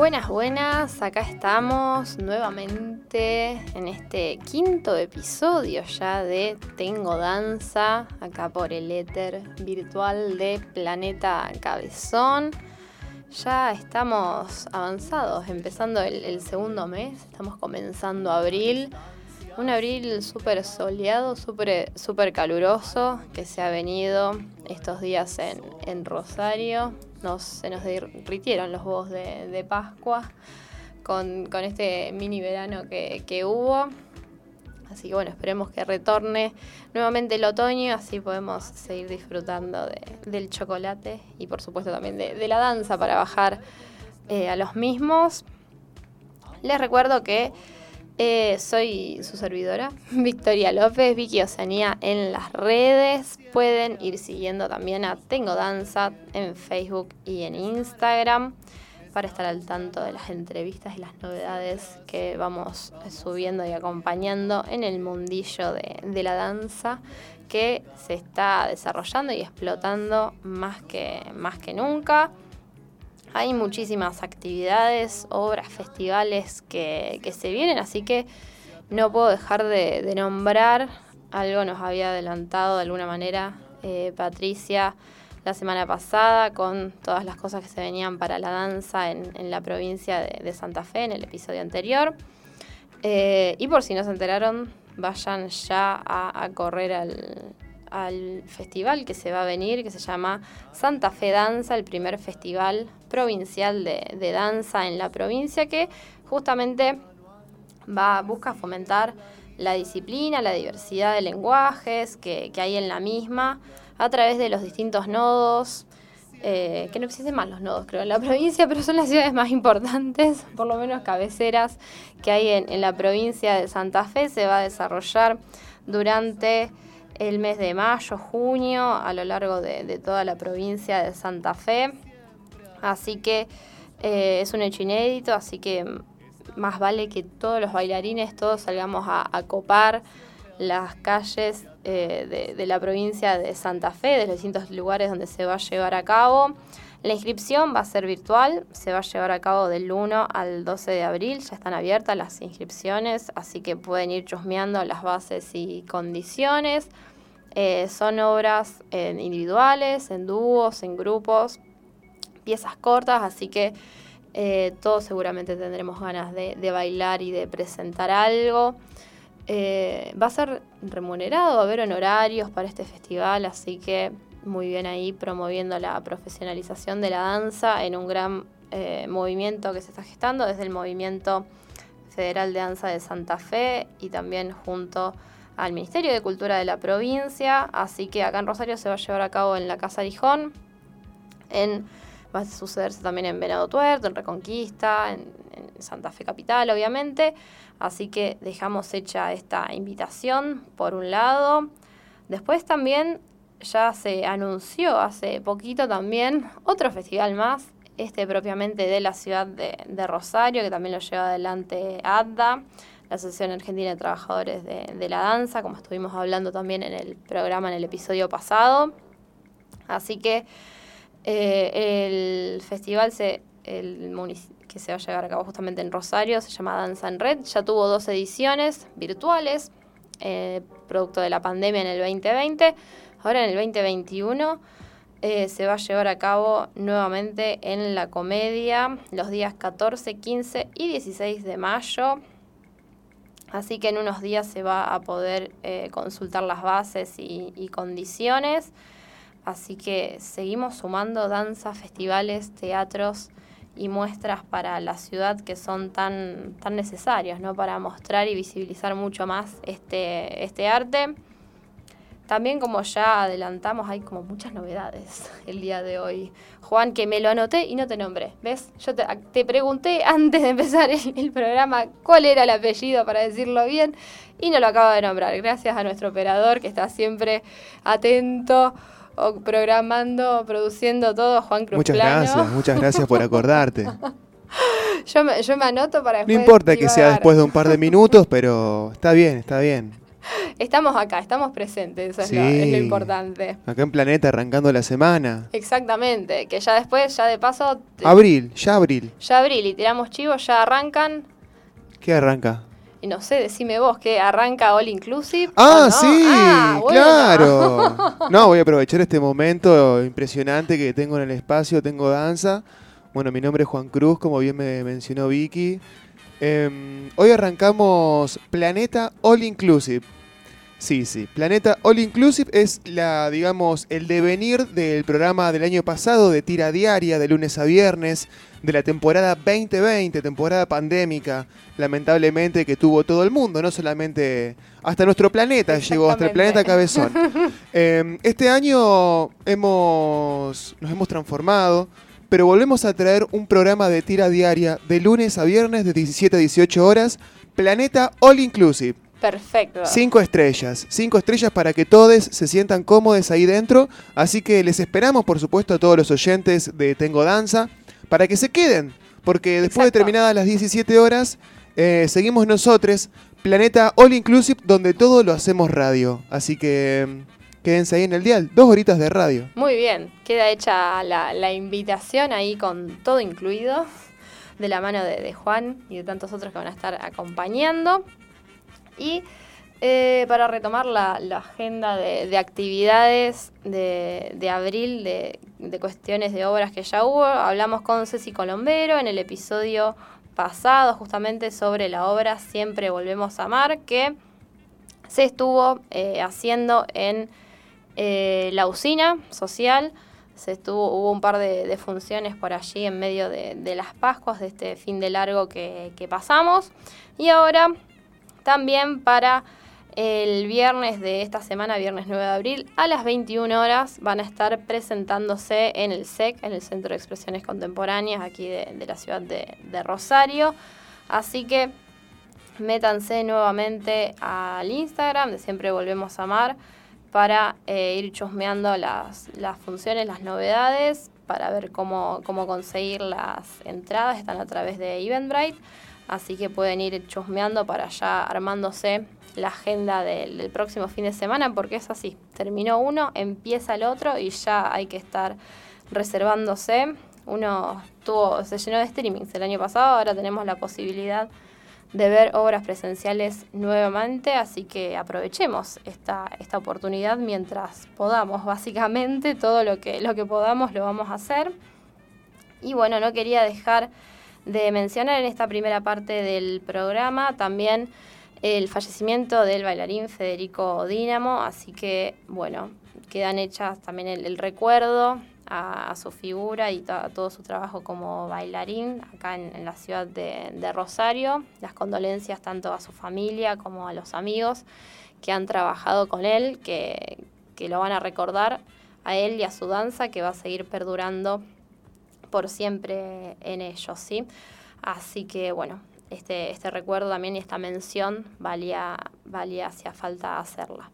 Buenas, buenas, acá estamos nuevamente en este quinto episodio ya de Tengo Danza, acá por el éter virtual de Planeta Cabezón. Ya estamos avanzados, empezando el, segundo mes, estamos comenzando abril. Un abril súper soleado, súper super caluroso que se ha venido estos días en, Rosario. Se nos derritieron los huevos de, Pascua con, este mini verano que, hubo. Así que bueno, esperemos que retorne nuevamente el otoño, así podemos seguir disfrutando del chocolate y por supuesto también de, la danza para bajar eh, a los mismos. Les recuerdo que eh, soy su servidora, Victoria López, Vicky Oceanía en las redes. Pueden ir siguiendo también a Tengo Danza en Facebook y en Instagram para estar al tanto de las entrevistas y las novedades que vamos subiendo y acompañando en el mundillo de, la danza que se está desarrollando y explotando más que, más que nunca. Hay muchísimas actividades, obras, festivales que, se vienen, así que no puedo dejar de, nombrar. Algo nos había adelantado de alguna manera eh, Patricia la semana pasada con todas las cosas que se venían para la danza en, la provincia de, Santa Fe en el episodio anterior. Eh, y por si no se enteraron, vayan ya a correr al, al festival que se va a venir, que se llama Santa Fe Danza, el primer festival provincial de, danza en la provincia, que justamente va, busca fomentar la disciplina, la diversidad de lenguajes que, hay en la misma, a través de los distintos nodos, eh, que no existen más los nodos, creo, en la provincia, pero son las ciudades más importantes, por lo menos cabeceras, que hay en la provincia de Santa Fe. Se va a desarrollar durante el mes de mayo, junio, a lo largo de, toda la provincia de Santa Fe. Así que eh, es un hecho inédito, así que más vale que todos los bailarines, todos salgamos a, copar las calles eh, de, la provincia de Santa Fe, de los distintos lugares donde se va a llevar a cabo. La inscripción va a ser virtual, se va a llevar a cabo del 1 al 12 de abril, ya están abiertas las inscripciones, así que pueden ir chusmeando las bases y condiciones. Eh, son obras individuales, en dúos, en grupos, piezas cortas, así que eh, todos seguramente tendremos ganas de, bailar y de presentar algo. Eh, va a ser remunerado, va a haber honorarios para este festival, así que muy bien ahí promoviendo la profesionalización de la danza en un gran movimiento que se está gestando desde el Movimiento Federal de Danza de Santa Fe y también junto al Ministerio de Cultura de la provincia, así que acá en Rosario se va a llevar a cabo en la Casa Arijón, en, va a sucederse también en Venado Tuerto, en Reconquista, en, Santa Fe Capital, obviamente, así que dejamos hecha esta invitación por un lado. Después también ya se anunció hace poquito también otro festival más, este propiamente de la ciudad de, Rosario, que también lo lleva adelante ADDA la Asociación Argentina de Trabajadores de, la Danza, como estuvimos hablando también en el programa, en el episodio pasado. Así que eh, el festival se, el que se va a llevar a cabo justamente en Rosario se llama Danza en Red. Ya tuvo dos ediciones virtuales, eh, producto de la pandemia en el 2020. Ahora en el 2021 eh, se va a llevar a cabo nuevamente en la comedia los días 14, 15 y 16 de mayo. Así que en unos días se va a poder consultar las bases y, condiciones. Así que seguimos sumando danzas, festivales, teatros y muestras para la ciudad que son tan, tan necesarios, ¿no? Para mostrar y visibilizar mucho más este, este arte. También como ya adelantamos, hay como muchas novedades el día de hoy. Juan, que me lo anoté y no te nombré. ¿Ves? Yo te, pregunté antes de empezar el, programa cuál era el apellido para decirlo bien y no lo acabo de nombrar. Gracias a nuestro operador que está siempre atento programando, produciendo todo, Juan Cruz Muchas gracias, muchas gracias por acordarte. yo, me, yo me anoto para No importa que sea después de un par de minutos, pero está bien, está bien. estamos acá, estamos presentes, eso es, lo, es, lo, importante. Acá en Planeta arrancando la semana. Exactamente, que ya después, ya de paso... Abril, ya abril. Ya abril y tiramos chivos, ya arrancan. ¿Qué arranca? Y no sé, decime vos, que arranca All Inclusive. Ah, sí, ah, claro. no, voy a aprovechar este momento impresionante que tengo en el espacio, tengo danza. Bueno, mi nombre es Juan Cruz, como bien me mencionó Vicky. Em, hoy arrancamos Planeta All Inclusive. Sí, sí. Planeta All Inclusive es la, digamos, el devenir del programa del año pasado de tira diaria, de lunes a viernes, de la temporada 2020, temporada pandémica, lamentablemente que tuvo todo el mundo, no solamente hasta nuestro planeta llegó, hasta el planeta Cabezón. Em, este año hemos, nos hemos transformado, pero volvemos a traer un programa de tira diaria de lunes a viernes de 17 a 18 horas, Planeta All Inclusive. Perfecto. Cinco estrellas. Cinco estrellas para que todos se sientan cómodos ahí dentro. Así que les esperamos, por supuesto, a todos los oyentes de Tengo Danza para que se queden. Porque después de terminadas las 17 horas, eh, seguimos nosotros, Planeta All Inclusive, donde todo lo hacemos radio. Así que mm, quédense ahí en el dial. Dos horitas de radio. Muy bien. Queda hecha la, invitación ahí con todo incluido. De la mano de Juan y de tantos otros que van a estar acompañando. Y eh, para retomar la, agenda de, actividades de, abril, de, cuestiones de obras que ya hubo, hablamos con Ceci Colombero en el episodio pasado justamente sobre la obra Siempre Volvemos a Amar, que se estuvo eh, haciendo en eh, la usina social. Se estuvo, hubo un par de, funciones por allí en medio de, las Pascuas, de este fin de largo que, que pasamos. Y ahora también para el viernes de esta semana, viernes 9 de abril, a las 21 horas van a estar presentándose en el SEC, en el Centro de Expresiones Contemporáneas, aquí de, la ciudad de, Rosario. Así que métanse nuevamente al Instagram de Siempre Volvemos a Amar para eh, ir chusmeando las, funciones, las novedades, para ver cómo, cómo conseguir las entradas. Están a través de Eventbrite así que pueden ir chusmeando para ya armándose la agenda del, próximo fin de semana, porque es así, terminó uno, empieza el otro y ya hay que estar reservándose. Uno tuvo, se llenó de streamings el año pasado, ahora tenemos la posibilidad de ver obras presenciales nuevamente, así que aprovechemos esta, esta oportunidad mientras podamos, básicamente todo lo que, lo que podamos lo vamos a hacer. Y bueno, no quería dejar de mencionar en esta primera parte del programa también el fallecimiento del bailarín Federico Dínamo, así que bueno, quedan hechas también el, recuerdo a, su figura y a todo su trabajo como bailarín acá en, la ciudad de, Rosario, las condolencias tanto a su familia como a los amigos que han trabajado con él, que, que lo van a recordar a él y a su danza que va a seguir perdurando por siempre en ellos, ¿sí? Así que bueno, este, este recuerdo también y esta mención valía, valía hacía falta hacerla.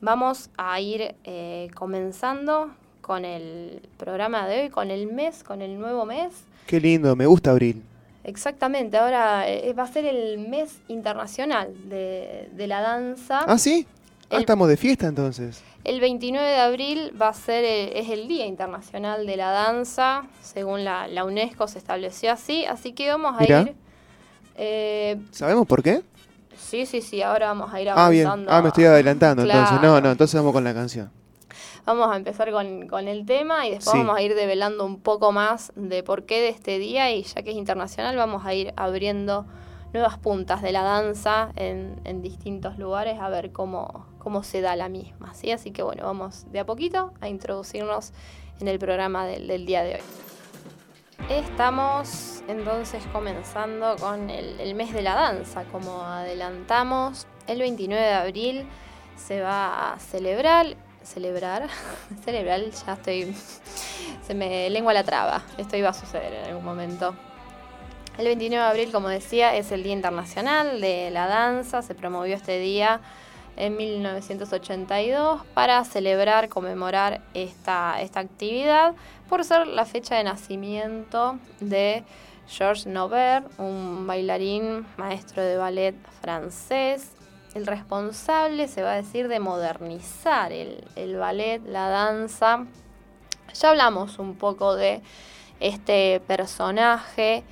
Vamos a ir eh, comenzando con el programa de hoy, con el mes, con el nuevo mes. Qué lindo, me gusta abril. Exactamente, ahora eh, va a ser el mes internacional de, de la danza. Ah, sí. Ah, estamos de fiesta entonces. El 29 de abril va a ser es el Día Internacional de la Danza, según la, UNESCO se estableció así, así que vamos a ir... Eh, ¿Sabemos por qué? Sí, sí, sí, ahora vamos a ir avanzando. Ah, bien. Ah, me estoy adelantando entonces. No, no, entonces vamos con la canción. Vamos a empezar con, con el tema y después vamos a ir develando un poco más de por qué de este día y ya que es internacional vamos a ir abriendo nuevas puntas de la danza en, en distintos lugares a ver cómo, cómo se da la misma. ¿sí? Así que bueno, vamos de a poquito a introducirnos en el programa del, día de hoy. Estamos entonces comenzando con el, mes de la danza, como adelantamos. El 29 de abril se va a celebrar, celebrar, celebrar, ya estoy, se me lengua la traba, esto iba a suceder en algún momento. El 29 de abril, como decía, es el Día Internacional de la Danza, se promovió este día en 1982 para celebrar, conmemorar esta, esta actividad por ser la fecha de nacimiento de Georges Nover, un bailarín, maestro de ballet francés, el responsable, se va a decir, de modernizar el, el ballet, la danza. Ya hablamos un poco de este personaje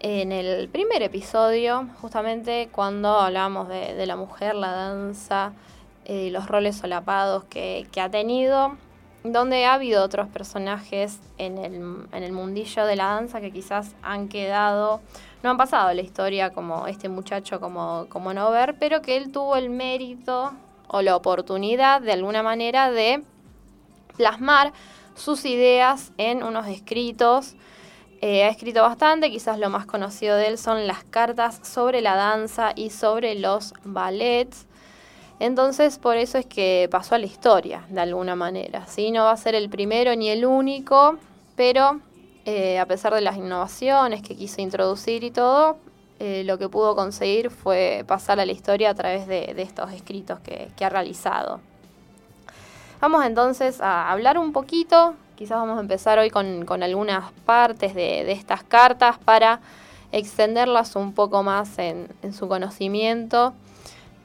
en el primer episodio, justamente cuando hablamos de, la mujer, la danza, eh, los roles solapados que, ha tenido, donde ha habido otros personajes en el, mundillo de la danza que quizás han quedado, no han pasado la historia como este muchacho como, como no ver, pero que él tuvo el mérito o la oportunidad de alguna manera de plasmar sus ideas en unos escritos eh, ha escrito bastante, quizás lo más conocido de él son las cartas sobre la danza y sobre los ballets. Entonces por eso es que pasó a la historia, de alguna manera. ¿sí? No va a ser el primero ni el único, pero eh, a pesar de las innovaciones que quiso introducir y todo, eh, lo que pudo conseguir fue pasar a la historia a través de, estos escritos que ha realizado. Vamos entonces a hablar un poquito Quizás vamos a empezar hoy con, algunas partes de, estas cartas para extenderlas un poco más en, su conocimiento,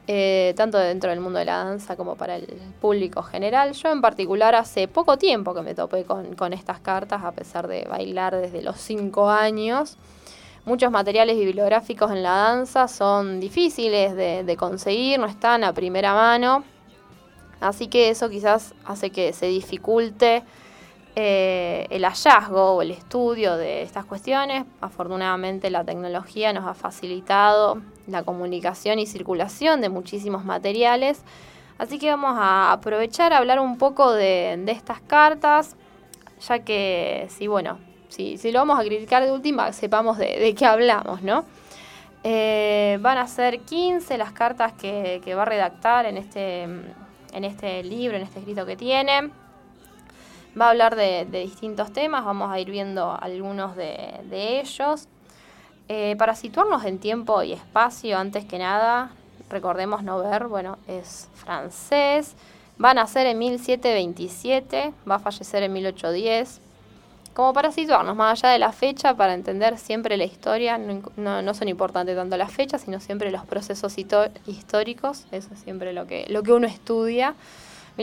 eh, tanto dentro del mundo de la danza como para el público general. Yo en particular hace poco tiempo que me topé con, estas cartas, a pesar de bailar desde los 5 años. Muchos materiales bibliográficos en la danza son difíciles de conseguir, no están a primera mano. Así que eso quizás hace que se dificulte eh, el hallazgo o el estudio de estas cuestiones. Afortunadamente la tecnología nos ha facilitado la comunicación y circulación de muchísimos materiales. Así que vamos a aprovechar a hablar un poco de, estas cartas, ya que si bueno, si, lo vamos a criticar de última, sepamos de, qué hablamos, ¿no? Eh, van a ser 15 las cartas que, va a redactar en este, en este libro, en este escrito que tiene. Va a hablar de, distintos temas, vamos a ir viendo algunos de, ellos. Eh, para situarnos en tiempo y espacio, antes que nada, recordemos no ver, bueno, es francés, va a nacer en 1727, va a fallecer en 1810. Como para situarnos más allá de la fecha, para entender siempre la historia, no, son importantes tanto las fechas, sino siempre los procesos históricos, eso es siempre lo que, lo que uno estudia.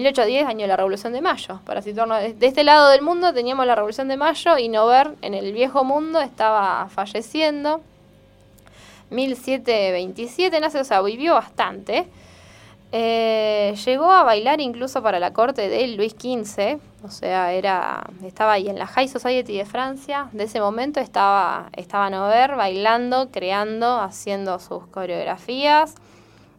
1810, año de la Revolución de Mayo. Para situarnos de este lado del mundo teníamos la Revolución de Mayo y Nover en el viejo mundo estaba falleciendo. 1727 nace, o sea, vivió bastante. Eh, llegó a bailar incluso para la corte de Luis XV, o sea, era, estaba ahí en la High Society de Francia. De ese momento estaba, estaba Nover bailando, creando, haciendo sus coreografías.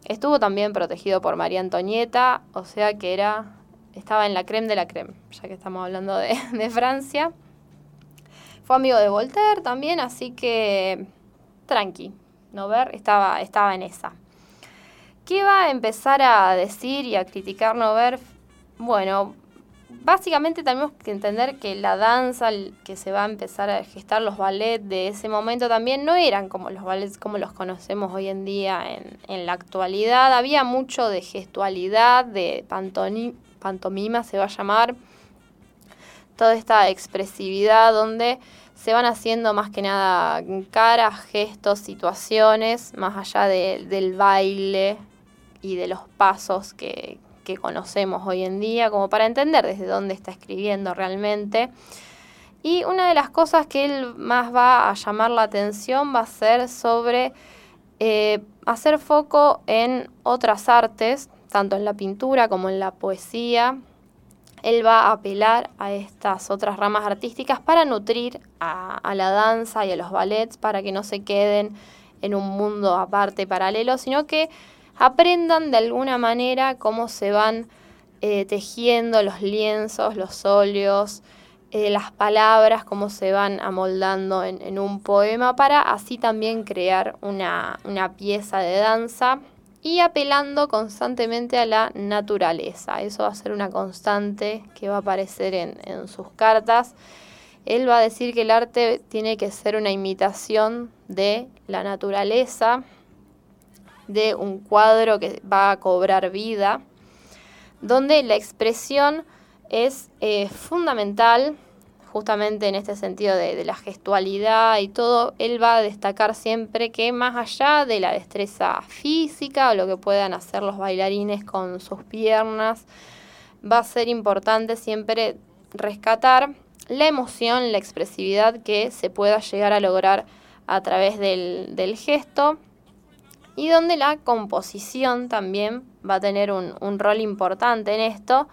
Estuvo también protegido por María Antonieta, o sea que era estaba en la creme de la creme, ya que estamos hablando de, Francia. Fue amigo de Voltaire también, así que tranqui, Nover estaba, estaba en esa. ¿Qué va a empezar a decir y a criticar Nover? Bueno, básicamente tenemos que entender que la danza que se va a empezar a gestar, los ballets de ese momento también no eran como los ballets como los conocemos hoy en día en, la actualidad. Había mucho de gestualidad, de pantomima se va a llamar, toda esta expresividad donde se van haciendo más que nada caras, gestos, situaciones, más allá del baile y de los pasos que, que conocemos hoy en día, como para entender desde dónde está escribiendo realmente. Y una de las cosas que él más va a llamar la atención va a ser sobre eh, hacer foco en otras artes, tanto en la pintura como en la poesía. Él va a apelar a estas otras ramas artísticas para nutrir a, a la danza y a los ballets, para que no se queden en un mundo aparte paralelo, sino que aprendan de alguna manera cómo se van eh, tejiendo los lienzos, los óleos, eh, las palabras, cómo se van amoldando en, un poema para así también crear una, pieza de danza y apelando constantemente a la naturaleza. Eso va a ser una constante que va a aparecer en, en sus cartas. Él va a decir que el arte tiene que ser una imitación de la naturaleza, de un cuadro que va a cobrar vida, donde la expresión es eh, fundamental justamente en este sentido de, la gestualidad y todo, él va a destacar siempre que más allá de la destreza física o lo que puedan hacer los bailarines con sus piernas, va a ser importante siempre rescatar la emoción, la expresividad que se pueda llegar a lograr a través del, gesto y donde la composición también va a tener un rol importante en esto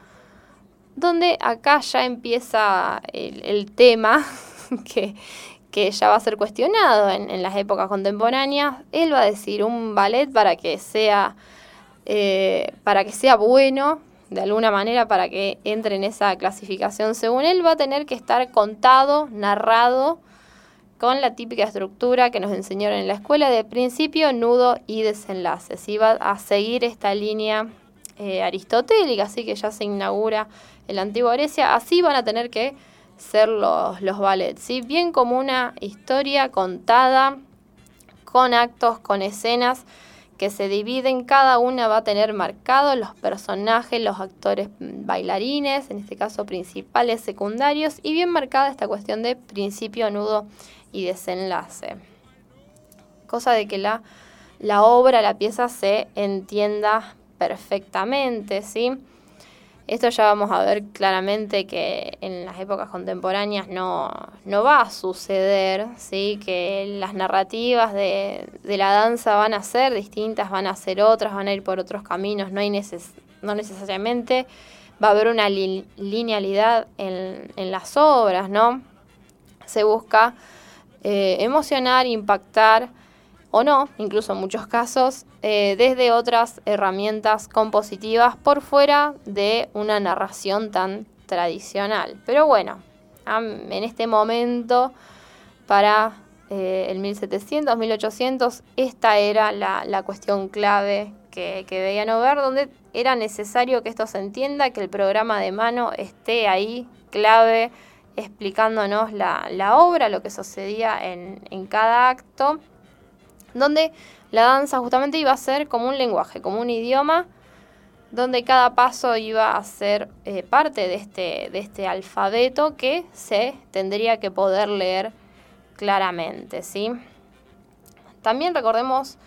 donde acá ya empieza el, tema que, ya va a ser cuestionado en, las épocas contemporáneas. Él va a decir un ballet para que sea, eh, para que sea bueno, de alguna manera, para que entre en esa clasificación, según él, va a tener que estar contado, narrado, con la típica estructura que nos enseñaron en la escuela de principio, nudo y desenlace. Y va a seguir esta línea eh, aristotélica, así que ya se inaugura en la antigua Grecia, así van a tener que ser los, los ballets, ¿sí? bien como una historia contada con actos, con escenas que se dividen, cada una va a tener marcados los personajes, los actores bailarines, en este caso principales, secundarios, y bien marcada esta cuestión de principio, nudo y desenlace. Cosa de que la, la obra, la pieza se entienda perfectamente, ¿sí? Esto ya vamos a ver claramente que en las épocas contemporáneas no, va a suceder, ¿sí? que las narrativas de, la danza van a ser distintas, van a ser otras, van a ir por otros caminos, no, hay no necesariamente va a haber una linealidad en, las obras, ¿no? Se busca eh, emocionar, impactar, o no, incluso en muchos casos, eh, desde otras herramientas compositivas por fuera de una narración tan tradicional. Pero bueno, en este momento, para eh, el 1700, 1800, esta era la, cuestión clave que, que debían ver, donde era necesario que esto se entienda, que el programa de mano esté ahí, clave, explicándonos la, obra, lo que sucedía en, en cada acto donde la danza justamente iba a ser como un lenguaje, como un idioma, donde cada paso iba a ser eh, parte de este, de este alfabeto que se tendría que poder leer claramente, ¿sí? También recordemos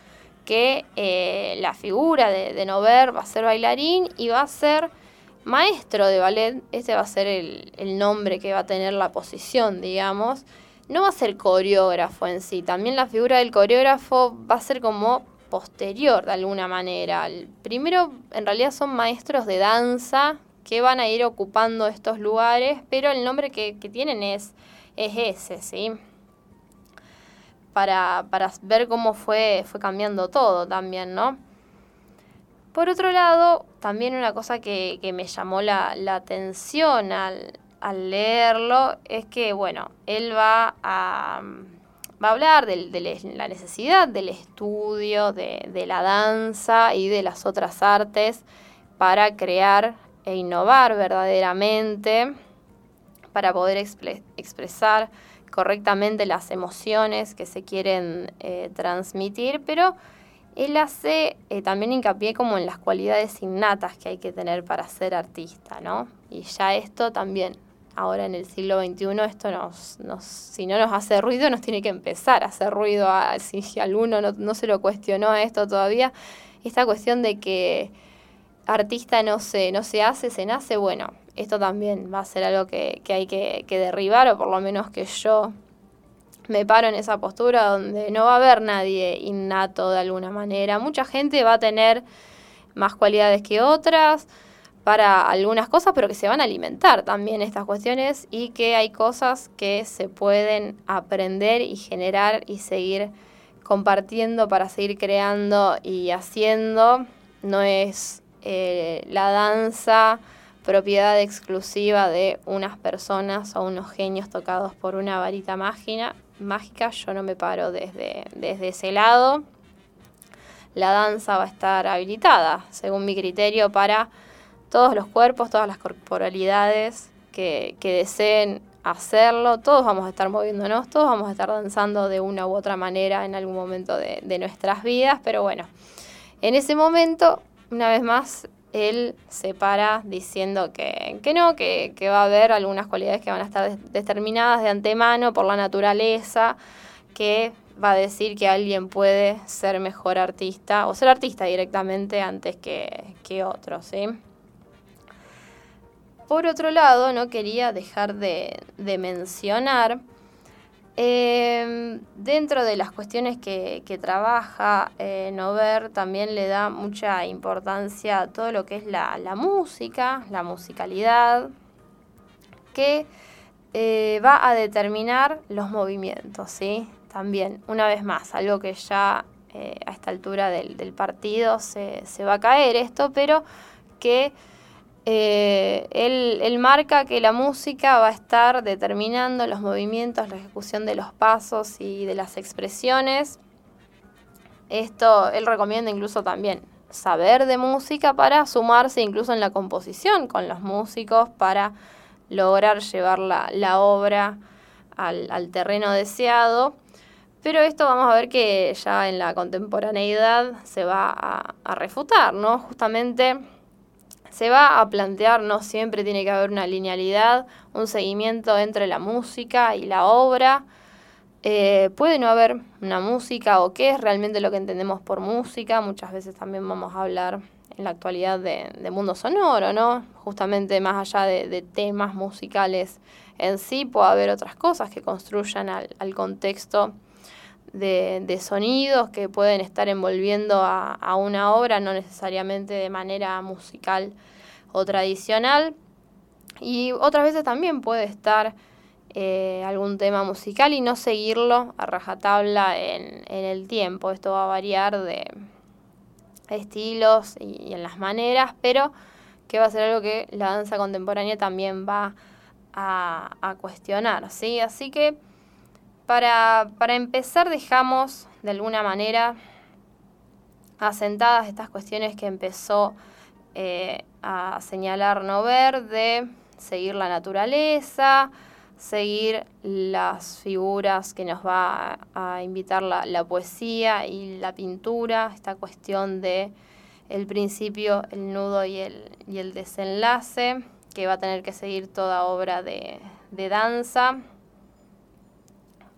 que eh, la figura de, de Nover va a ser bailarín y va a ser maestro de ballet, este va a ser el, el nombre que va a tener la posición, digamos, no va a ser coreógrafo en sí, también la figura del coreógrafo va a ser como posterior de alguna manera. primero, en realidad son maestros de danza que van a ir ocupando estos lugares, pero el nombre que, tienen es, es ese, ¿sí? Para, ver cómo fue, fue cambiando todo también, ¿no? Por otro lado, también una cosa que, me llamó la, la atención al, al leerlo es que, bueno, él va a, va a hablar de, la necesidad del estudio, de, la danza y de las otras artes para crear e innovar verdaderamente, para poder expresar correctamente las emociones que se quieren eh, transmitir, pero él hace eh, también hincapié como en las cualidades innatas que hay que tener para ser artista, ¿no? Y ya esto también ahora en el siglo XXI esto nos, nos, si no nos hace ruido, nos tiene que empezar a hacer ruido, a, si, alguno no, se lo cuestionó a esto todavía, esta cuestión de que artista no se, no se hace, se nace, bueno, esto también va a ser algo que, hay que, que derribar, o por lo menos que yo me paro en esa postura donde no va a haber nadie innato de alguna manera. Mucha gente va a tener más cualidades que otras, para algunas cosas, pero que se van a alimentar también estas cuestiones y que hay cosas que se pueden aprender y generar y seguir compartiendo para seguir creando y haciendo. No es eh, la danza propiedad exclusiva de unas personas o unos genios tocados por una varita mágica. Mágica. Yo no me paro desde, desde ese lado. La danza va a estar habilitada, según mi criterio, para todos los cuerpos, todas las corporalidades que, deseen hacerlo, todos vamos a estar moviéndonos, todos vamos a estar danzando de una u otra manera en algún momento de, nuestras vidas, pero bueno, en ese momento, una vez más, él se para diciendo que, que no, que, que, va a haber algunas cualidades que van a estar determinadas de antemano por la naturaleza, que va a decir que alguien puede ser mejor artista o ser artista directamente antes que, que otro, ¿sí? Por otro lado, no quería dejar de, de mencionar eh, dentro de las cuestiones que, trabaja eh, Nover, también le da mucha importancia a todo lo que es la, música, la musicalidad, que eh, va a determinar los movimientos, ¿sí? También, una vez más, algo que ya eh, a esta altura del, del partido se, se, va a caer esto, pero que eh, él, marca que la música va a estar determinando los movimientos, la ejecución de los pasos y de las expresiones. Esto él recomienda incluso también saber de música para sumarse incluso en la composición con los músicos para lograr llevar la, obra al, terreno deseado. Pero esto vamos a ver que ya en la contemporaneidad se va a, a refutar, ¿no? Justamente se va a plantear, no siempre tiene que haber una linealidad, un seguimiento entre la música y la obra. Eh, puede no haber una música o qué es realmente lo que entendemos por música. Muchas veces también vamos a hablar en la actualidad de, mundo sonoro, ¿no? Justamente más allá de, temas musicales en sí, puede haber otras cosas que construyan al, contexto de, sonidos que pueden estar envolviendo a, una obra, no necesariamente de manera musical o tradicional. Y otras veces también puede estar eh, algún tema musical y no seguirlo a rajatabla en, en, el tiempo. Esto va a variar de estilos y, en las maneras, pero que va a ser algo que la danza contemporánea también va a, a cuestionar. ¿sí? Así que para, para empezar dejamos de alguna manera asentadas estas cuestiones que empezó eh, a señalar no ver, de seguir la naturaleza, seguir las figuras que nos va a, invitar la, poesía y la pintura, esta cuestión de el principio, el nudo y el, y el desenlace, que va a tener que seguir toda obra de, de danza,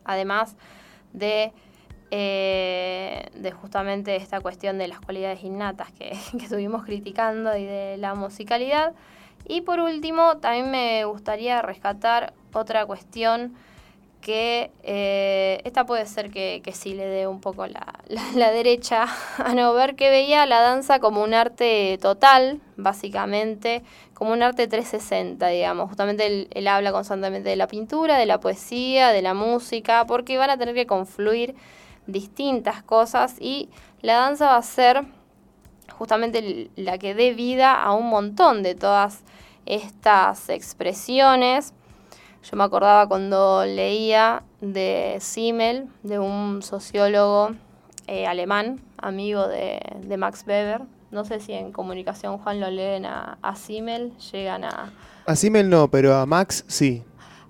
además de eh, de justamente esta cuestión de las cualidades innatas que, estuvimos criticando y de la musicalidad. Y por último, también me gustaría rescatar otra cuestión que eh, esta puede ser que, que, sí le dé un poco la, derecha a no ver que veía la danza como un arte total, básicamente, como un arte 360, digamos. Justamente él habla constantemente de la pintura, de la poesía, de la música, porque van a tener que confluir distintas cosas y la danza va a ser justamente la que dé vida a un montón de todas estas expresiones. Yo me acordaba cuando leía de Simmel, de un sociólogo eh, alemán, amigo de, Max Weber. No sé si en comunicación, Juan, lo leen a, a Simmel, llegan a... A Simmel no, pero a Max sí.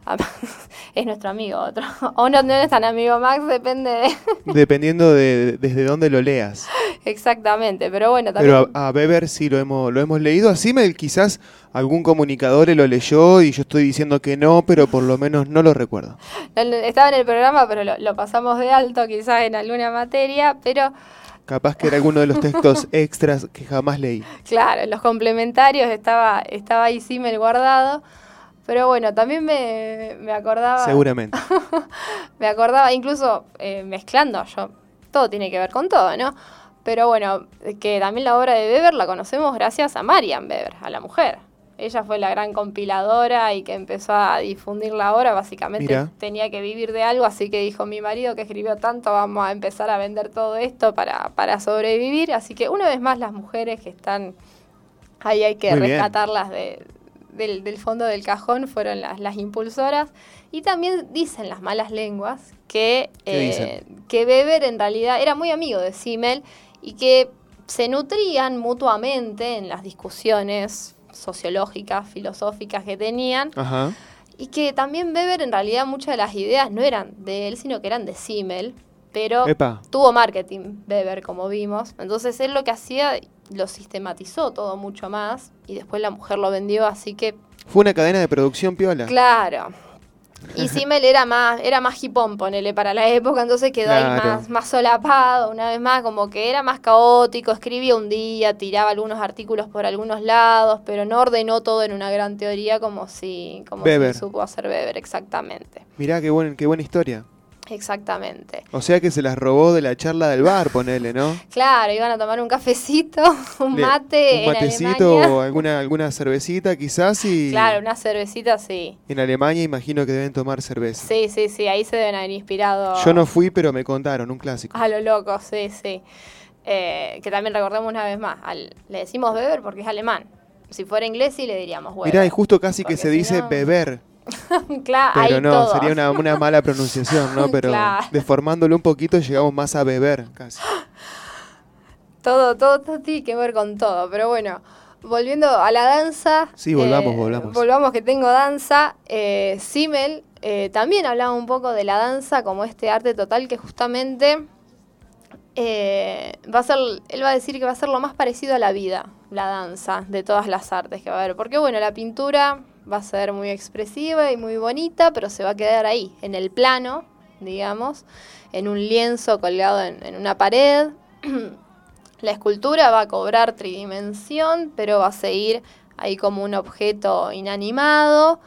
es nuestro amigo otro. O no, no es tan amigo Max, depende de... Dependiendo de desde dónde lo leas. Exactamente, pero bueno, también... Pero a, Weber sí lo hemos, lo hemos leído. A Simmel quizás algún comunicador lo leyó y yo estoy diciendo que no, pero por lo menos no lo recuerdo. Estaba en el programa, pero lo, lo pasamos de alto quizás en alguna materia, pero... Capaz que era alguno de los textos extras que jamás leí. Claro, en los complementarios estaba, estaba ahí Simmel guardado. Pero bueno, también me, me acordaba. Seguramente. me acordaba, incluso eh, mezclando, yo. Todo tiene que ver con todo, ¿no? Pero bueno, que también la obra de Weber la conocemos gracias a Marian Weber, a la mujer. Ella fue la gran compiladora y que empezó a difundir la obra. Básicamente tenía que vivir de algo, así que dijo mi marido que escribió tanto, vamos a empezar a vender todo esto para, para sobrevivir. Así que una vez más las mujeres que están ahí hay que rescatarlas de, del, fondo del cajón fueron las, las, impulsoras. Y también dicen las malas lenguas que, eh, que Weber en realidad era muy amigo de Simmel y que se nutrían mutuamente en las discusiones sociológicas, filosóficas que tenían. Y que también Weber en realidad muchas de las ideas no eran de él, sino que eran de Simmel. Pero tuvo marketing Weber, como vimos. Entonces él lo que hacía lo sistematizó todo mucho más y después la mujer lo vendió, así que... Fue una cadena de producción piola. Claro. Y Simmel era más, era más hipón, ponele, para la época, entonces quedó ahí más, más solapado, una vez más, como que era más caótico, escribía un día, tiraba algunos artículos por algunos lados, pero no ordenó todo en una gran teoría como si, como si supo hacer Weber, exactamente. Mirá qué, buen, qué buena historia. Exactamente. O sea que se las robó de la charla del bar, ponele, ¿no? claro, iban a tomar un cafecito, un mate. Un matecito o alguna, alguna cervecita quizás y... Claro, una cervecita sí. En Alemania imagino que deben tomar cerveza. Sí, sí, sí, ahí se deben haber inspirado. Yo no fui, pero me contaron, un clásico. A lo loco, sí, sí. Eh, que también recordemos una vez más, le decimos beber porque es alemán. Si fuera inglés sí le diríamos Weber. Mirá, y justo casi que se dice beber. claro, pero no, sería una, una, mala pronunciación, ¿no? Pero deformándolo un poquito llegamos más a beber casi. Todo, todo, todo tiene que ver con todo, pero bueno. Volviendo a la danza. Sí, volvamos, eh, volvamos. Volvamos que tengo danza. Eh, Simmel eh, también hablaba un poco de la danza como este arte total que justamente eh, va a ser, él va a decir que va a ser lo más parecido a la vida, la danza, de todas las artes que va a haber. Porque bueno, la pintura va a ser muy expresiva y muy bonita, pero se va a quedar ahí, en el plano, digamos, en un lienzo colgado en, una pared. la escultura va a cobrar tridimensión, pero va a seguir ahí como un objeto inanimado.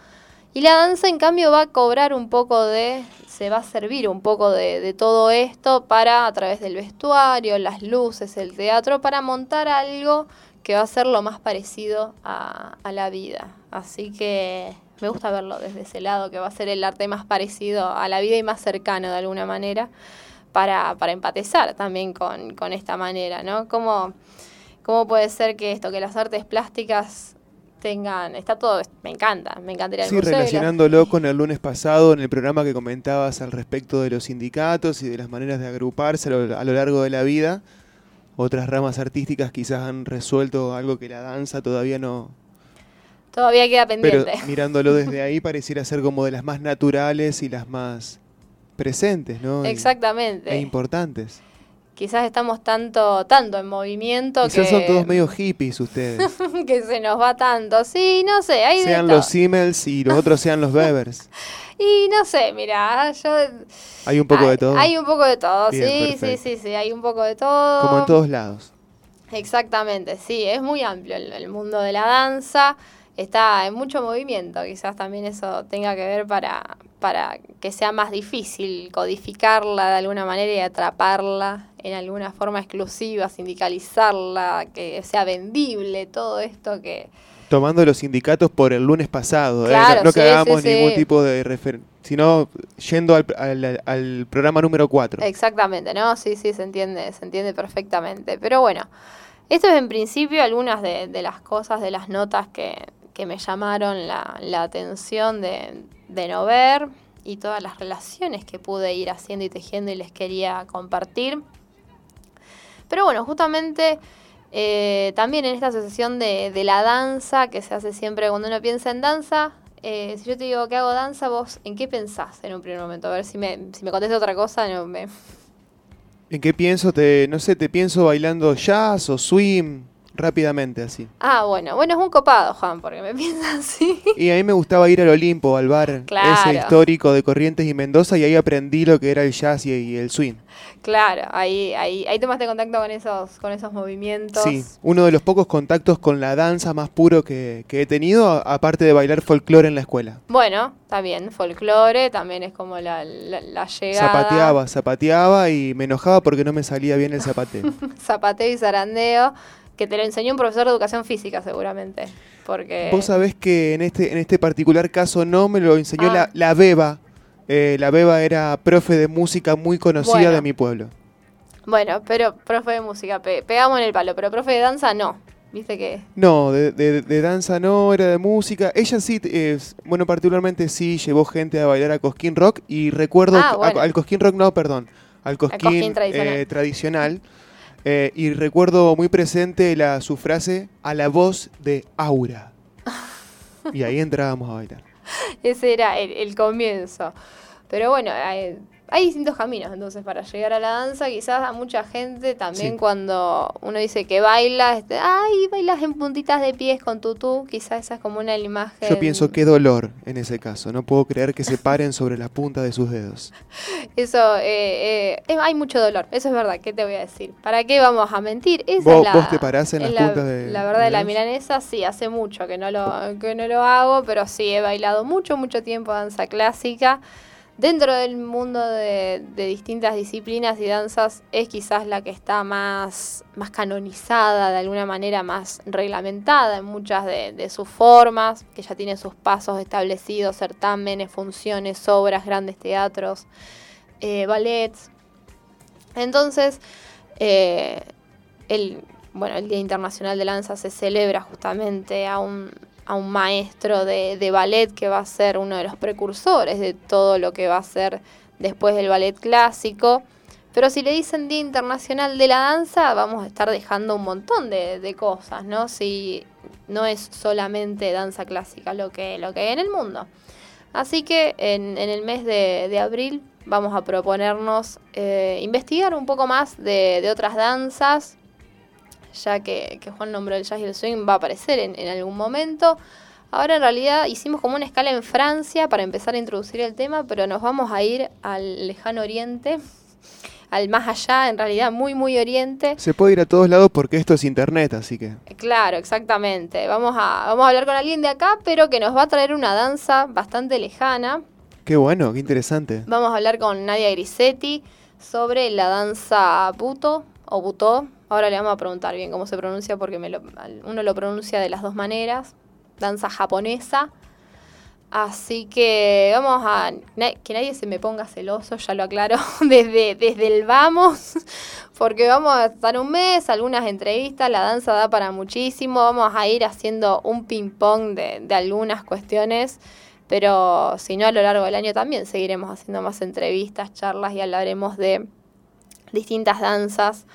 Y la danza, en cambio, va a cobrar un poco de, se va a servir un poco de, todo esto para, a través del vestuario, las luces, el teatro, para montar algo que va a ser lo más parecido a, la vida. Así que me gusta verlo desde ese lado, que va a ser el arte más parecido a la vida y más cercano de alguna manera, para, para empatizar también con, esta manera, ¿no? ¿Cómo, ¿Cómo puede ser que esto, que las artes plásticas tengan, está todo, me encanta, me encantaría. Sí, relacionándolo con el lunes pasado en el programa que comentabas al respecto de los sindicatos y de las maneras de agruparse a lo largo de la vida, otras ramas artísticas quizás han resuelto algo que la danza todavía no... Todavía queda pendiente. Pero mirándolo desde ahí pareciera ser como de las más naturales y las más presentes, ¿no? Exactamente. E importantes. Quizás estamos tanto, tanto en movimiento Quizás son todos medio hippies ustedes. que se nos va tanto. Sí, no sé, hay Sean los Simmels y los otros sean los Webers. Y no sé, mira, yo... Hay un poco de todo. Hay un poco de todo, sí, sí, sí, sí, hay un poco de todo. Como en todos lados. Exactamente, sí, es muy amplio el, mundo de la danza, está en mucho movimiento, quizás también eso tenga que ver para, para que sea más difícil codificarla de alguna manera y atraparla en alguna forma exclusiva, sindicalizarla, que sea vendible, todo esto que tomando los sindicatos por el lunes pasado, ¿eh? no, que hagamos ningún tipo de referencia, sino yendo al, programa número 4. Exactamente, ¿no? Sí, sí, se entiende, se entiende perfectamente. Pero bueno, esto es en principio algunas de, las cosas, de las notas que, me llamaron la, atención de, de no ver y todas las relaciones que pude ir haciendo y tejiendo y les quería compartir. Pero bueno, justamente eh, también en esta asociación de, la danza, que se hace siempre cuando uno piensa en danza, eh, si yo te digo que hago danza, vos, ¿en qué pensás en un primer momento? A ver si me, si me contestas otra cosa, no me... ¿En qué pienso? Te, no sé, te pienso bailando jazz o swing, rápidamente así. Ah, bueno, bueno, es un copado, Juan, porque me piensa así. Y a mí me gustaba ir al Olimpo, al bar ese histórico de Corrientes y Mendoza, y ahí aprendí lo que era el jazz y el swing. Claro, ahí, ahí, ahí tomaste contacto con esos, con esos movimientos. Sí, uno de los pocos contactos con la danza más puro que, he tenido, aparte de bailar folclore en la escuela. Bueno, está bien, folclore también es como la, la, llegada. Zapateaba, zapateaba y me enojaba porque no me salía bien el zapateo. Zapateo y zarandeo, que te lo enseñó un profesor de educación física seguramente. Porque... Vos sabés que en este, en este particular caso no, me lo enseñó la, ah. la beba eh, la Beba era profe de música muy conocida de mi pueblo. Bueno, pero profe de música, pegamos en el palo, pero profe de danza no. ¿Viste qué? No, de, danza no, era de música. Ella sí, bueno, particularmente sí llevó gente a bailar a Cosquín Rock y recuerdo, ah, al Cosquín Rock no, perdón, al Cosquín, tradicional. Eh, eh, y recuerdo muy presente la, su frase, a la voz de Aura. y ahí entrábamos a bailar. Ese era el, comienzo. Pero bueno, hay distintos caminos entonces para llegar a la danza. Quizás a mucha gente también cuando uno dice que baila, este, ay, bailas en puntitas de pies con tutú, quizás esa es como una imagen. Yo pienso qué dolor en ese caso. No puedo creer que se paren sobre la punta de sus dedos. Eso, eh, eh, hay mucho dolor, eso es verdad, ¿qué te voy a decir? ¿Para qué vamos a mentir? ¿Vos, te parás en las puntas de La verdad de la milanesa, sí, hace mucho que no, lo, que no lo hago, pero sí, he bailado mucho, mucho tiempo danza clásica dentro del mundo de, distintas disciplinas y danzas es quizás la que está más, canonizada, de alguna manera más reglamentada en muchas de, sus formas, que ya tiene sus pasos establecidos, certámenes, funciones, obras, grandes teatros, eh, ballets. Entonces, eh, el, bueno, el Día Internacional de Danza se celebra justamente a un, a un maestro de, ballet que va a ser uno de los precursores de todo lo que va a ser después del ballet clásico. Pero si le dicen Día Internacional de la Danza, vamos a estar dejando un montón de, cosas, ¿no? Si no es solamente danza clásica lo que, lo que hay en el mundo. Así que en, el mes de, abril vamos a proponernos eh, investigar un poco más de otras danzas, ya que, Juan nombró el jazz y el swing, va a aparecer en, algún momento. Ahora en realidad hicimos como una escala en Francia para empezar a introducir el tema, pero nos vamos a ir al lejano oriente, al más allá, en realidad muy, muy oriente. Se puede ir a todos lados porque esto es internet, así que... Claro, exactamente. Vamos a, vamos a hablar con alguien de acá, pero que nos va a traer una danza bastante lejana. Qué bueno, qué interesante. Vamos a hablar con Nadia Grisetti sobre la danza buto o butó, Ahora le vamos a preguntar bien cómo se pronuncia porque me uno lo pronuncia de las dos maneras. Danza japonesa. Así que vamos a... Que nadie se me ponga celoso, ya lo aclaro, desde, desde el vamos, porque vamos a estar un mes, algunas entrevistas, la danza da para muchísimo, vamos a ir haciendo un ping-pong de, de algunas cuestiones, pero si no a lo largo del año también seguiremos haciendo más entrevistas, charlas y hablaremos de distintas danzas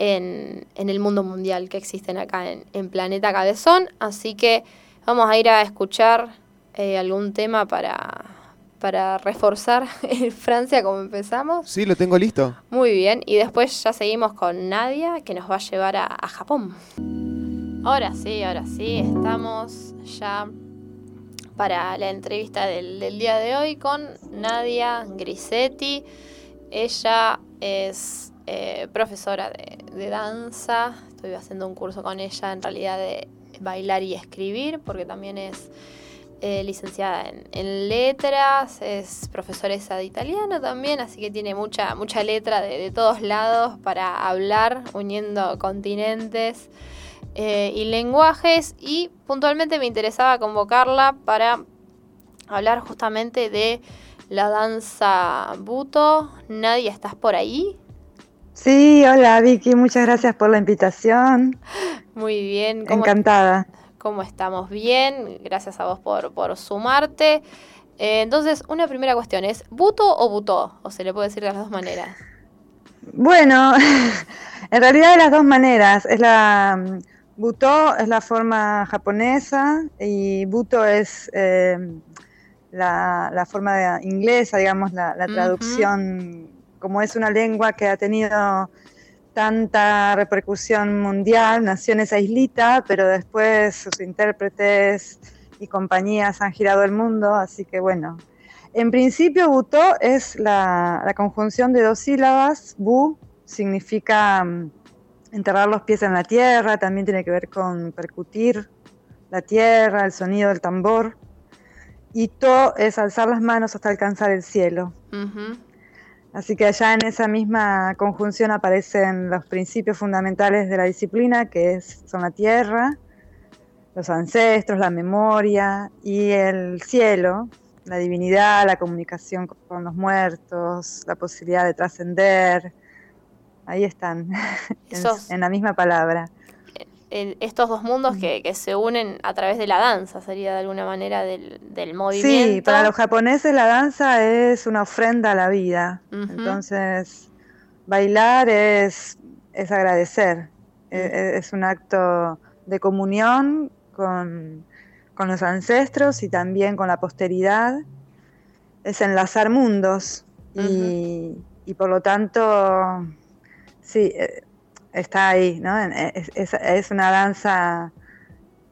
en, el mundo mundial que existen acá en, Planeta Cabezón. Así que vamos a ir a escuchar eh, algún tema para, para reforzar Francia como empezamos. Sí, lo tengo listo. Muy bien, y después ya seguimos con Nadia que nos va a llevar a, Japón. Ahora sí, ahora sí, estamos ya para la entrevista del, del día de hoy con Nadia Grisetti. Ella es eh, profesora de, danza, estoy haciendo un curso con ella en realidad de bailar y escribir, porque también es eh, licenciada en, letras, es profesora de italiano también, así que tiene mucha, mucha letra de, todos lados para hablar, uniendo continentes eh, y lenguajes, y puntualmente me interesaba convocarla para hablar justamente de la danza buto. Nadie, ¿estás por ahí? Sí, hola Vicky, muchas gracias por la invitación. Muy bien. Encantada. ¿Cómo estamos? Bien, gracias a vos por, por sumarte. Eh, entonces, una primera cuestión es, ¿buto o butó? O se le puede decir de las dos maneras. Bueno, en realidad de las dos maneras. Es la mm, butó es la forma japonesa y buto es eh, la, forma inglesa, digamos, la, traducción como es una lengua que ha tenido tanta repercusión mundial, nació en pero después sus intérpretes y compañías han girado el mundo, así que bueno. En principio, Butó es la, conjunción de dos sílabas. Bu significa mm, enterrar los pies en la tierra, también tiene que ver con percutir la tierra, el sonido del tambor. Y To es alzar las manos hasta alcanzar el cielo. Así que allá en esa misma conjunción aparecen los principios fundamentales de la disciplina, que es, son la tierra, los ancestros, la memoria y el cielo, la divinidad, la comunicación con los muertos, la posibilidad de trascender. Ahí están, en, la misma palabra estos dos mundos que, se unen a través de la danza, sería de alguna manera del, movimiento. Sí, para los japoneses la danza es una ofrenda a la vida. Entonces, bailar es, es agradecer, e, e, es, un acto de comunión con, con los ancestros y también con la posteridad. Es enlazar mundos. y, por lo tanto, sí, eh, está ahí, ¿no? Es, una danza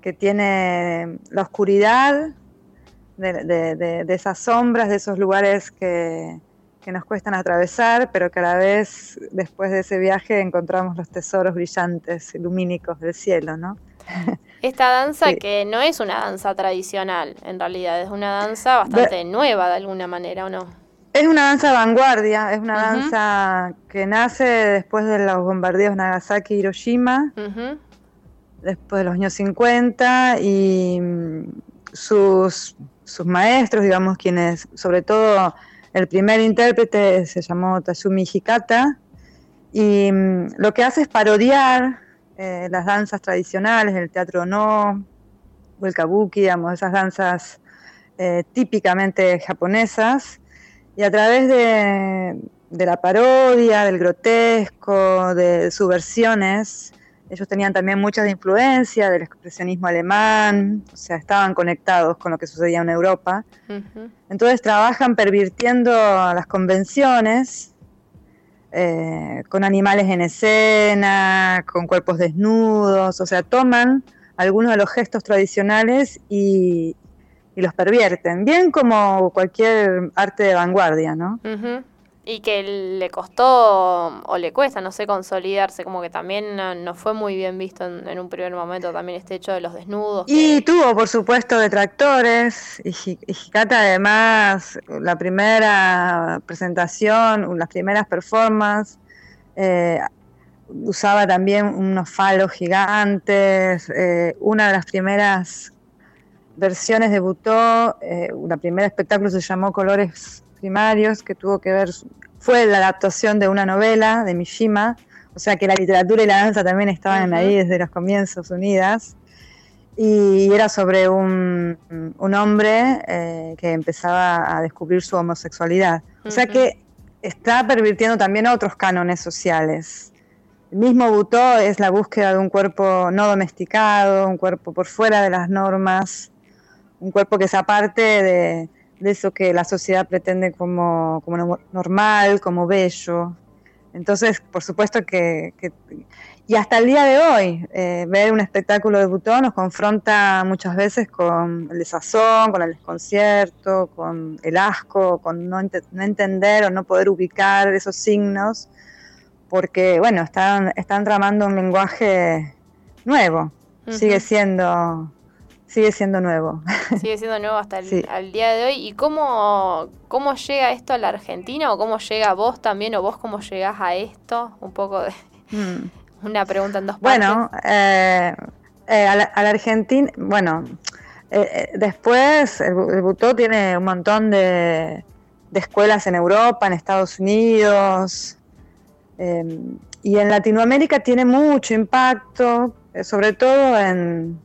que tiene la oscuridad de, esas sombras, de esos lugares que, que, nos cuestan atravesar, pero que a la vez, después de ese viaje, encontramos los tesoros brillantes, lumínicos del cielo, ¿no? Esta danza que no es una danza tradicional, en realidad, es una danza bastante nueva de alguna manera, ¿o no? Es una danza vanguardia, es una danza que nace después de los bombardeos Nagasaki y Hiroshima, después de los años 50, y mm, sus, sus maestros, digamos, quienes, sobre todo el primer intérprete se llamó Tatsumi Hikata, y mm, lo que hace es parodiar eh, las danzas tradicionales, el teatro no, o el kabuki, digamos, esas danzas eh, típicamente japonesas, y a través de, la parodia, del grotesco, de subversiones, ellos tenían también mucha influencia del expresionismo alemán, o sea, estaban conectados con lo que sucedía en Europa. Entonces trabajan pervirtiendo las convenciones eh, con animales en escena, con cuerpos desnudos, o sea, toman algunos de los gestos tradicionales y, los pervierten, bien como cualquier arte de vanguardia, ¿no? Y que le costó o le cuesta, no sé, consolidarse, como que también no, fue muy bien visto en, un primer momento también este hecho de los desnudos. Y tuvo, por supuesto, detractores. Y, Hikata, además, la primera presentación, las primeras performances, eh, usaba también unos falos gigantes. Eh, una de las primeras versiones debutó, eh, una primera espectáculo se llamó Colores primarios que tuvo que ver, fue la adaptación de una novela de Mishima, o sea que la literatura y la danza también estaban ahí desde los comienzos unidas. Y era sobre un, un hombre eh, que empezaba a descubrir su homosexualidad. O sea que está pervirtiendo también otros cánones sociales. El mismo Butó es la búsqueda de un cuerpo no domesticado, un cuerpo por fuera de las normas, un cuerpo que es aparte de, de eso que la sociedad pretende como, normal, como bello. Entonces, por supuesto que, y hasta el día de hoy, eh, ver un espectáculo de Butón nos confronta muchas veces con el desazón, con el desconcierto, con el asco, con no, entender o no poder ubicar esos signos, porque, bueno, están, están tramando un lenguaje nuevo, sigue siendo sigue siendo nuevo. Sigue siendo nuevo hasta el día de hoy. ¿Y cómo, cómo llega esto a la Argentina o cómo llega vos también o vos cómo llegás a esto? Un poco de mm. una pregunta en dos partes. Bueno, eh, eh, a, la, Argentina, bueno, eh, después el, el tiene un montón de, de, escuelas en Europa, en Estados Unidos. y en Latinoamérica tiene mucho impacto, sobre todo en,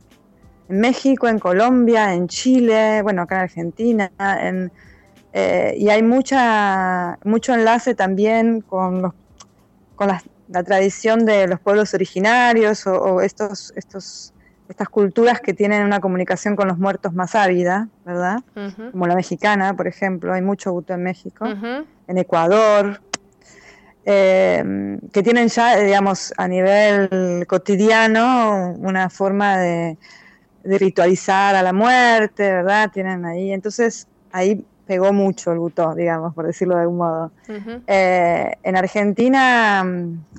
en México, en Colombia, en Chile, bueno, acá en Argentina, eh, y hay mucha, mucho enlace también con, con la, tradición de los pueblos originarios o, estos, estos, estas culturas que tienen una comunicación con los muertos más ávida, ¿verdad? Como la mexicana, por ejemplo, hay mucho gusto en México, en Ecuador, eh, que tienen ya, digamos, a nivel cotidiano una forma de, de ritualizar a la muerte, ¿verdad? Tienen ahí, entonces ahí pegó mucho el butó, digamos, por decirlo de algún modo. Eh, en Argentina,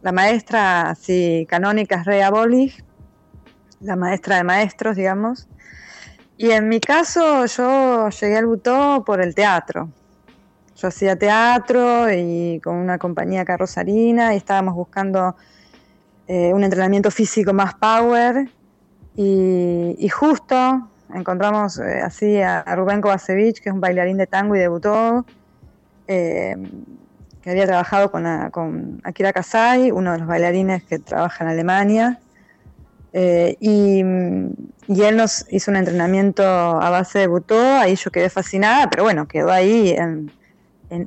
la maestra así canónica es Rea Bolig, la maestra de maestros, digamos. Y en mi caso, yo llegué al butó por el teatro. Yo hacía teatro y con una compañía carrozarina y estábamos buscando eh, un entrenamiento físico más power y, justo encontramos eh, así a, Rubén Kovacevic, que es un bailarín de tango y debutó, eh, que había trabajado con, Akira Kasai, uno de los bailarines que trabaja en Alemania. Eh, y, él nos hizo un entrenamiento a base de butó, ahí yo quedé fascinada, pero bueno, quedó ahí en,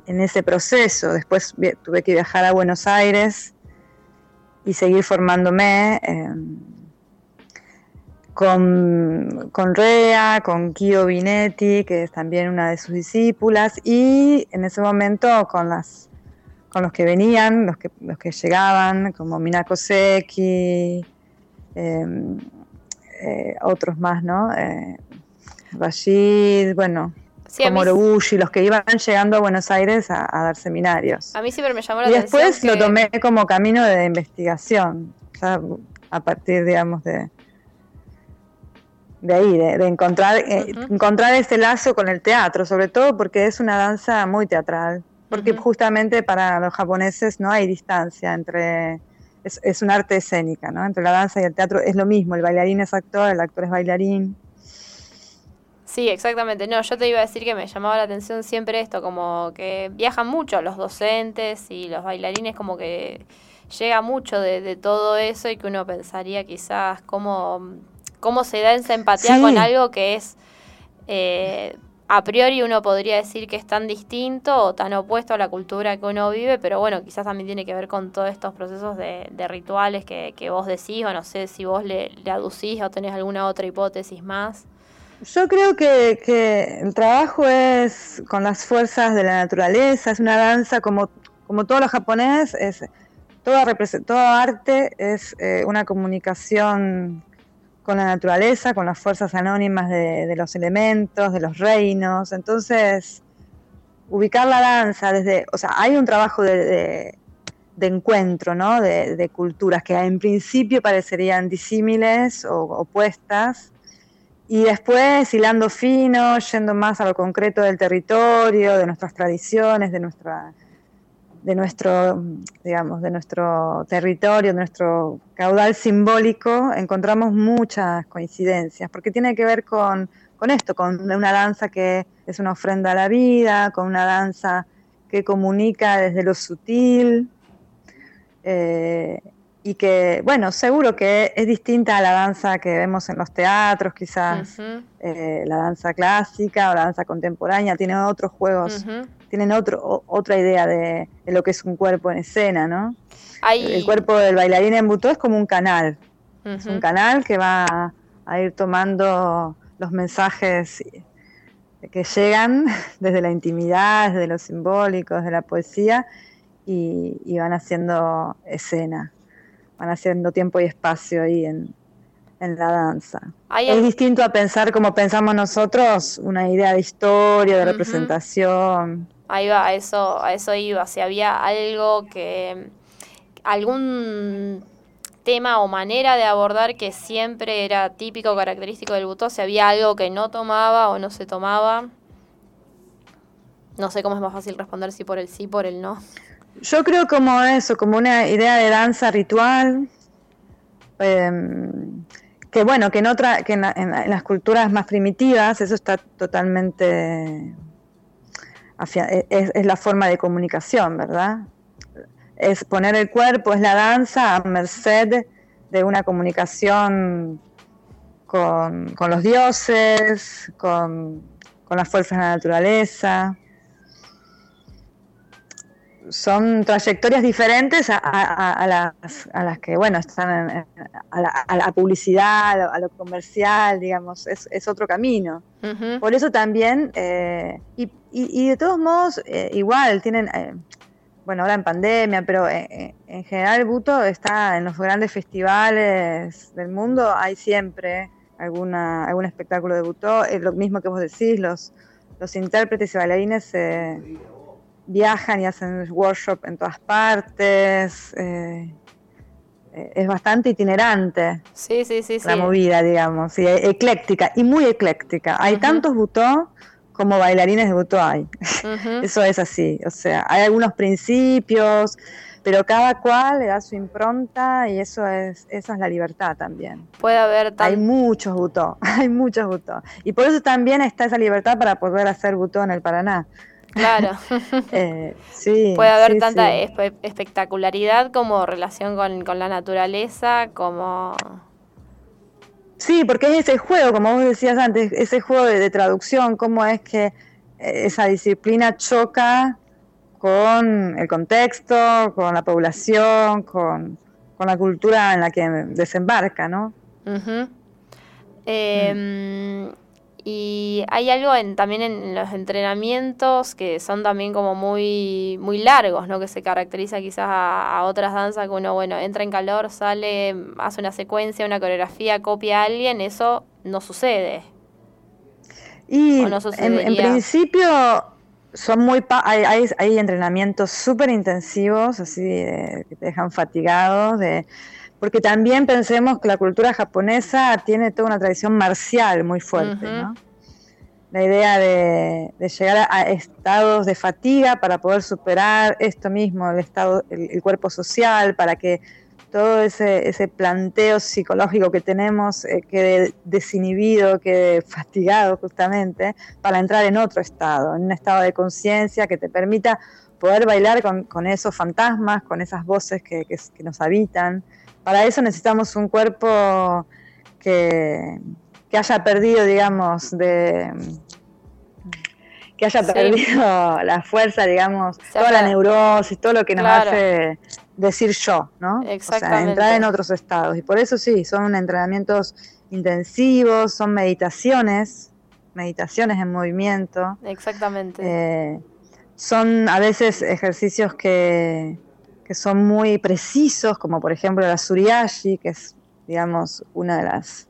ese proceso. Después tuve que viajar a Buenos Aires y seguir formándome con, con Rea, con Kio Binetti, que es también una de sus discípulas, y en ese momento con las con los que venían, los que, los que llegaban, como Minako Seki, em, eh, otros más, ¿no? Eh, Rashid, bueno, como Robushi, los que iban llegando a Buenos Aires a, dar seminarios. A mí siempre me llamó la y atención. Y después lo tomé como camino de investigación, a partir, digamos, de, de ahí, de, encontrar, eh, encontrar ese lazo con el teatro, sobre todo porque es una danza muy teatral, porque justamente para los japoneses no hay distancia entre, es, es un arte escénica, ¿no? Entre la danza y el teatro es lo mismo, el bailarín es actor, el actor es bailarín. Sí, exactamente. No, yo te iba a decir que me llamaba la atención siempre esto, como que viajan mucho los docentes y los bailarines, como que llega mucho de, todo eso y que uno pensaría quizás cómo, cómo se da esa empatía con algo que es eh, a priori uno podría decir que es tan distinto o tan opuesto a la cultura que uno vive, pero bueno, quizás también tiene que ver con todos estos procesos de, rituales que, vos decís, o no sé si vos le, le aducís o tenés alguna otra hipótesis más. Yo creo que, el trabajo es con las fuerzas de la naturaleza, es una danza como, como todo lo japonés, es, toda, todo arte es eh, una comunicación con la naturaleza, con las fuerzas anónimas de, los elementos, de los reinos. Entonces, ubicar la danza desde, o sea, hay un trabajo de, encuentro, ¿no? De, culturas que en principio parecerían disímiles o opuestas, y después, hilando fino, yendo más a lo concreto del territorio, de nuestras tradiciones, de nuestra de nuestro, digamos, de nuestro territorio, de nuestro caudal simbólico, encontramos muchas coincidencias, porque tiene que ver con, con esto, con una danza que es una ofrenda a la vida, con una danza que comunica desde lo sutil, eh, y que, bueno, seguro que es distinta a la danza que vemos en los teatros, quizás eh, la danza clásica o la danza contemporánea, tiene otros juegos, tienen otro, otra idea de, lo que es un cuerpo en escena, ¿no? El cuerpo del bailarín en butó es como un canal, es un canal que va a ir tomando los mensajes que llegan desde la intimidad, desde lo simbólico, desde la poesía, y van haciendo escena. Van haciendo tiempo y espacio ahí en, la danza. es distinto a pensar como pensamos nosotros, una idea de historia, de representación. Ahí va, a eso, a eso iba. Si había algo que. algún tema o manera de abordar que siempre era típico, característico del butó, si había algo que no tomaba o no se tomaba. No sé cómo es más fácil responder si por el sí, por el no. Yo creo como eso, como una idea de danza ritual, em, que bueno, que en otra, que en, las culturas más primitivas eso está totalmente es, la forma de comunicación, ¿verdad? Es poner el cuerpo, es la danza a merced de una comunicación con, los dioses, con, con las fuerzas de la naturaleza son trayectorias diferentes a, las, a las que, bueno, están en, a, la, publicidad, a lo, comercial, digamos, es, otro camino. Por eso también, eh, y, y, de todos modos, eh, igual, tienen, eh, bueno, ahora en pandemia, pero en general Buto está en los grandes festivales del mundo, hay siempre alguna, algún espectáculo de Buto, es lo mismo que vos decís, los, los intérpretes y bailarines se viajan y hacen workshop en todas partes. Eh, eh, es bastante itinerante. Sí, sí, sí. La movida, digamos, y ecléctica, y muy ecléctica. Hay tantos butó como bailarines de butó hay. Eso es así. O sea, hay algunos principios, pero cada cual le da su impronta y eso es, eso es la libertad también. Puede haber Hay muchos butó, hay muchos butó. Y por eso también está esa libertad para poder hacer butó en el Paraná. Claro. Eh, sí, Puede haber tanta espectacularidad como relación con, la naturaleza, como... Sí, porque es ese juego, como vos decías antes, ese juego de, traducción, cómo es que eh, esa disciplina choca con el contexto, con la población, con, la cultura en la que desembarca, ¿no? Em, y hay algo en, también en los entrenamientos que son también como muy, muy largos, ¿no? Que se caracteriza quizás a, otras danzas que uno, bueno, entra en calor, sale, hace una secuencia, una coreografía, copia a alguien, eso no sucede. Y en, principio son muy hay, hay, entrenamientos súper intensivos, así que te dejan fatigados, de, porque también pensemos que la cultura japonesa tiene toda una tradición marcial muy fuerte, ¿no? La idea de, llegar a, estados de fatiga para poder superar esto mismo, el estado, el cuerpo social, para que todo ese, ese planteo psicológico que tenemos eh, quede desinhibido, quede fastigado justamente, para entrar en otro estado, en un estado de conciencia que te permita poder bailar con, esos fantasmas, con esas voces que, nos habitan. Para eso necesitamos un cuerpo que, haya perdido, digamos, de que haya perdido la fuerza, digamos, toda la neurosis, todo lo que nos hace decir yo, ¿no? Exactamente. O sea, entrar en otros estados. Y por eso sí, son entrenamientos intensivos, son meditaciones, meditaciones en movimiento. Exactamente. Eh, son a veces ejercicios que, que, son muy precisos, como por ejemplo la Suriyashi, que es, digamos, una de las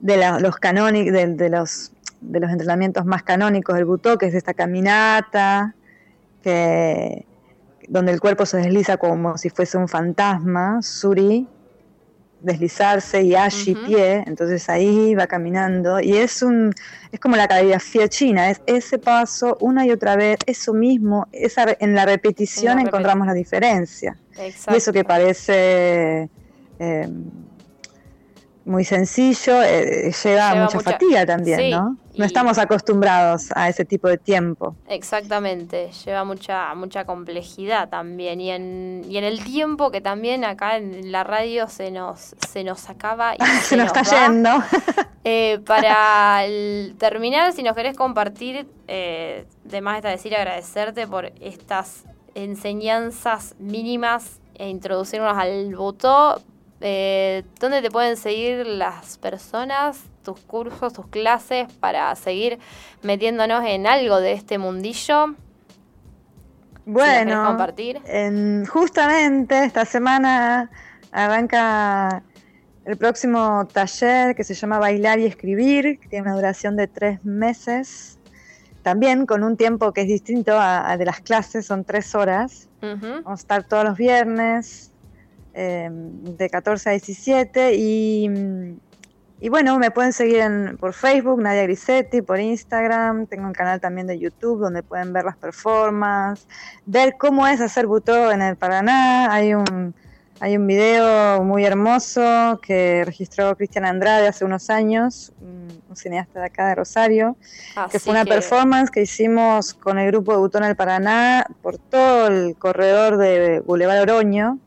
de los canónicos, de, los de los entrenamientos más canónicos del Butó, que es esta caminata, que donde el cuerpo se desliza como si fuese un fantasma, Suri, deslizarse y Ashi pie, entonces ahí va caminando y es un es como la caligrafía china, es ese paso una y otra vez, eso mismo, esa, en la repetición encontramos la diferencia. Y eso que parece eh, muy sencillo, eh, lleva, mucha, fatiga también, ¿no? No estamos acostumbrados a ese tipo de tiempo. Exactamente, lleva mucha mucha complejidad también y en, y en el tiempo que también acá en la radio se nos se nos acaba y se, nos, está yendo. Eh, para terminar, si nos querés compartir, eh, de más está decir agradecerte por estas enseñanzas mínimas e introducirnos al voto eh, ¿Dónde te pueden seguir las personas, tus cursos, tus clases para seguir metiéndonos en algo de este mundillo? Bueno, compartir. justamente esta semana arranca el próximo taller que se llama Bailar y Escribir, que tiene una duración de tres meses, también con un tiempo que es distinto a, de las clases, son tres horas. Vamos a estar todos los viernes, Em, de 14 a 17 y, y, bueno, me pueden seguir en, por Facebook, Nadia Grisetti, por Instagram, tengo un canal también de YouTube donde pueden ver las performances, ver cómo es hacer butó en el Paraná, hay un, hay un video muy hermoso que registró Cristian Andrade hace unos años, un, cineasta de acá de Rosario, que fue una performance que hicimos con el grupo de Butó en el Paraná por todo el corredor de Boulevard Oroño,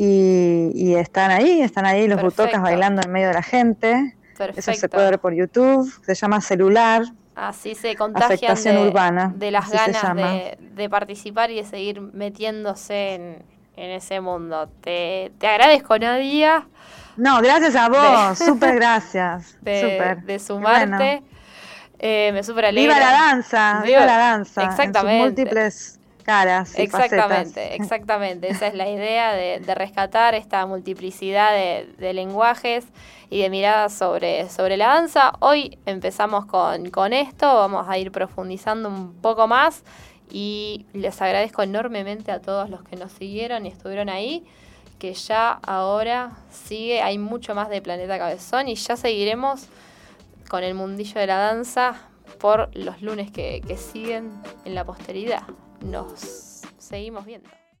y, están ahí, están ahí los butocas bailando en medio de la gente. Eso se puede ver por YouTube, se llama celular. Así se contagian de, urbana, de las ganas de, participar y de seguir metiéndose en, ese mundo. Te, agradezco, Nadia. No, gracias a vos, súper gracias. De, sumarte. Eh, me súper alegra. Viva la danza, viva, la danza. Exactamente. múltiples exactamente, exactamente. Esa es la idea de, rescatar esta multiplicidad de, lenguajes y de miradas sobre, sobre la danza. Hoy empezamos con, con esto, vamos a ir profundizando un poco más y les agradezco enormemente a todos los que nos siguieron y estuvieron ahí que ya ahora sigue, hay mucho más de Planeta Cabezón y ya seguiremos con el mundillo de la danza por los lunes que siguen en la posteridad nos seguimos viendo.